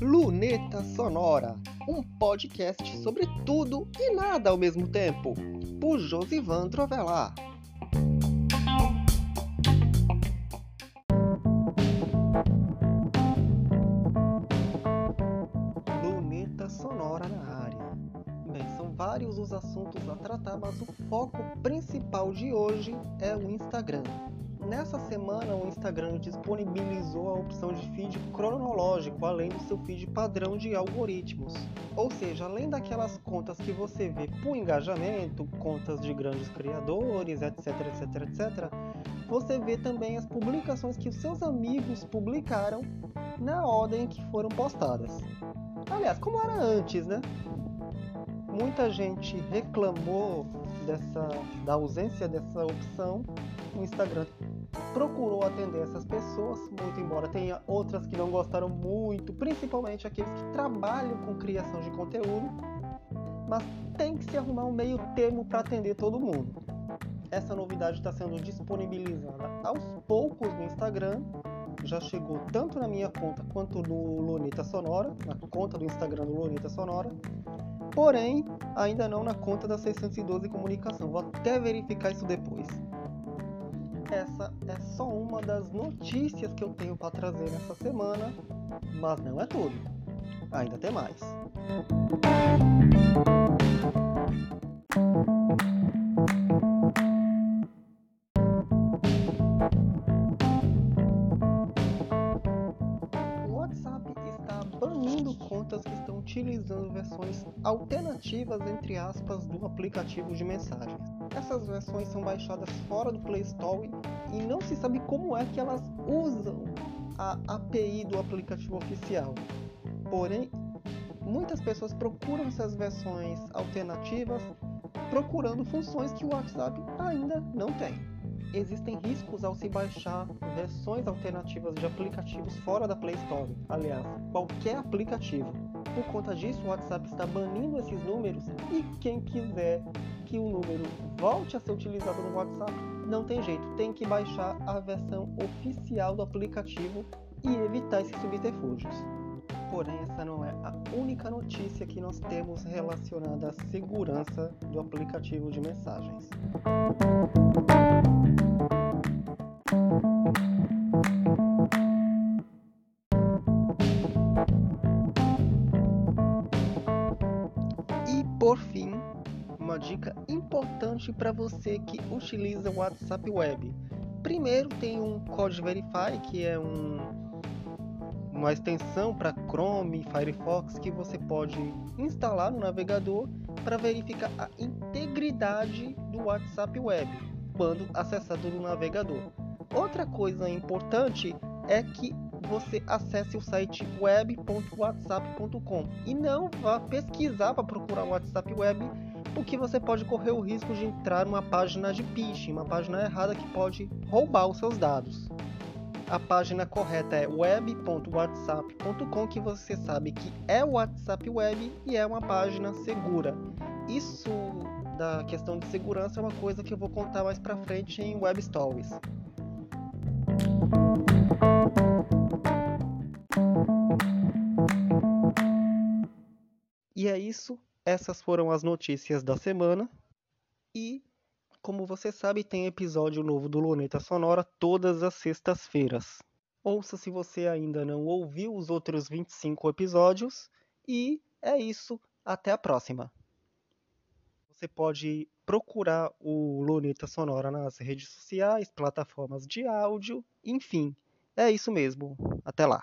Luneta Sonora, um podcast sobre tudo e nada ao mesmo tempo, por Josivan Trovelar. Luneta Sonora na área. Bem, são vários os assuntos a tratar, mas o foco principal de hoje é o Instagram. Nessa semana, o Instagram disponibilizou a opção de feed cronológico, além do seu feed padrão de algoritmos. Ou seja, além daquelas contas que você vê por engajamento, contas de grandes criadores, etc, etc, etc, você vê também as publicações que os seus amigos publicaram na ordem que foram postadas. Aliás, como era antes, né? Muita gente reclamou dessa, da ausência dessa opção. O Instagram procurou atender essas pessoas, muito embora tenha outras que não gostaram muito, principalmente aqueles que trabalham com criação de conteúdo, mas tem que se arrumar um meio termo para atender todo mundo. Essa novidade está sendo disponibilizada aos poucos no Instagram, já chegou tanto na minha conta quanto no Lonita Sonora, na conta do Instagram do Lonita Sonora, porém ainda não na conta da 612 Comunicação. Vou até verificar isso depois essa é só uma das notícias que eu tenho para trazer nessa semana, mas não é tudo. Ainda tem mais. Contas que estão utilizando versões alternativas, entre aspas, do aplicativo de mensagens. Essas versões são baixadas fora do Play Store e não se sabe como é que elas usam a API do aplicativo oficial. Porém, muitas pessoas procuram essas versões alternativas procurando funções que o WhatsApp ainda não tem. Existem riscos ao se baixar versões alternativas de aplicativos fora da Play Store, aliás, qualquer aplicativo. Por conta disso, o WhatsApp está banindo esses números e quem quiser que o número volte a ser utilizado no WhatsApp, não tem jeito, tem que baixar a versão oficial do aplicativo e evitar esses subterfúgios. Porém, essa não é a única notícia que nós temos relacionada à segurança do aplicativo de mensagens. E por fim, uma dica importante para você que utiliza o WhatsApp Web. Primeiro tem um Code Verify, que é um, uma extensão para Chrome e Firefox que você pode instalar no navegador para verificar a integridade do WhatsApp Web quando acessado no navegador. Outra coisa importante é que você acesse o site web.whatsapp.com e não vá pesquisar para procurar o WhatsApp Web, porque você pode correr o risco de entrar numa página de phishing, uma página errada que pode roubar os seus dados. A página correta é web.whatsapp.com, que você sabe que é o WhatsApp Web e é uma página segura. Isso da questão de segurança é uma coisa que eu vou contar mais pra frente em Web Stories. E é isso, essas foram as notícias da semana. E, como você sabe, tem episódio novo do Luneta Sonora todas as sextas-feiras. Ouça se você ainda não ouviu os outros 25 episódios. E é isso, até a próxima. Você pode procurar o Luneta Sonora nas redes sociais, plataformas de áudio, enfim. É isso mesmo. Até lá.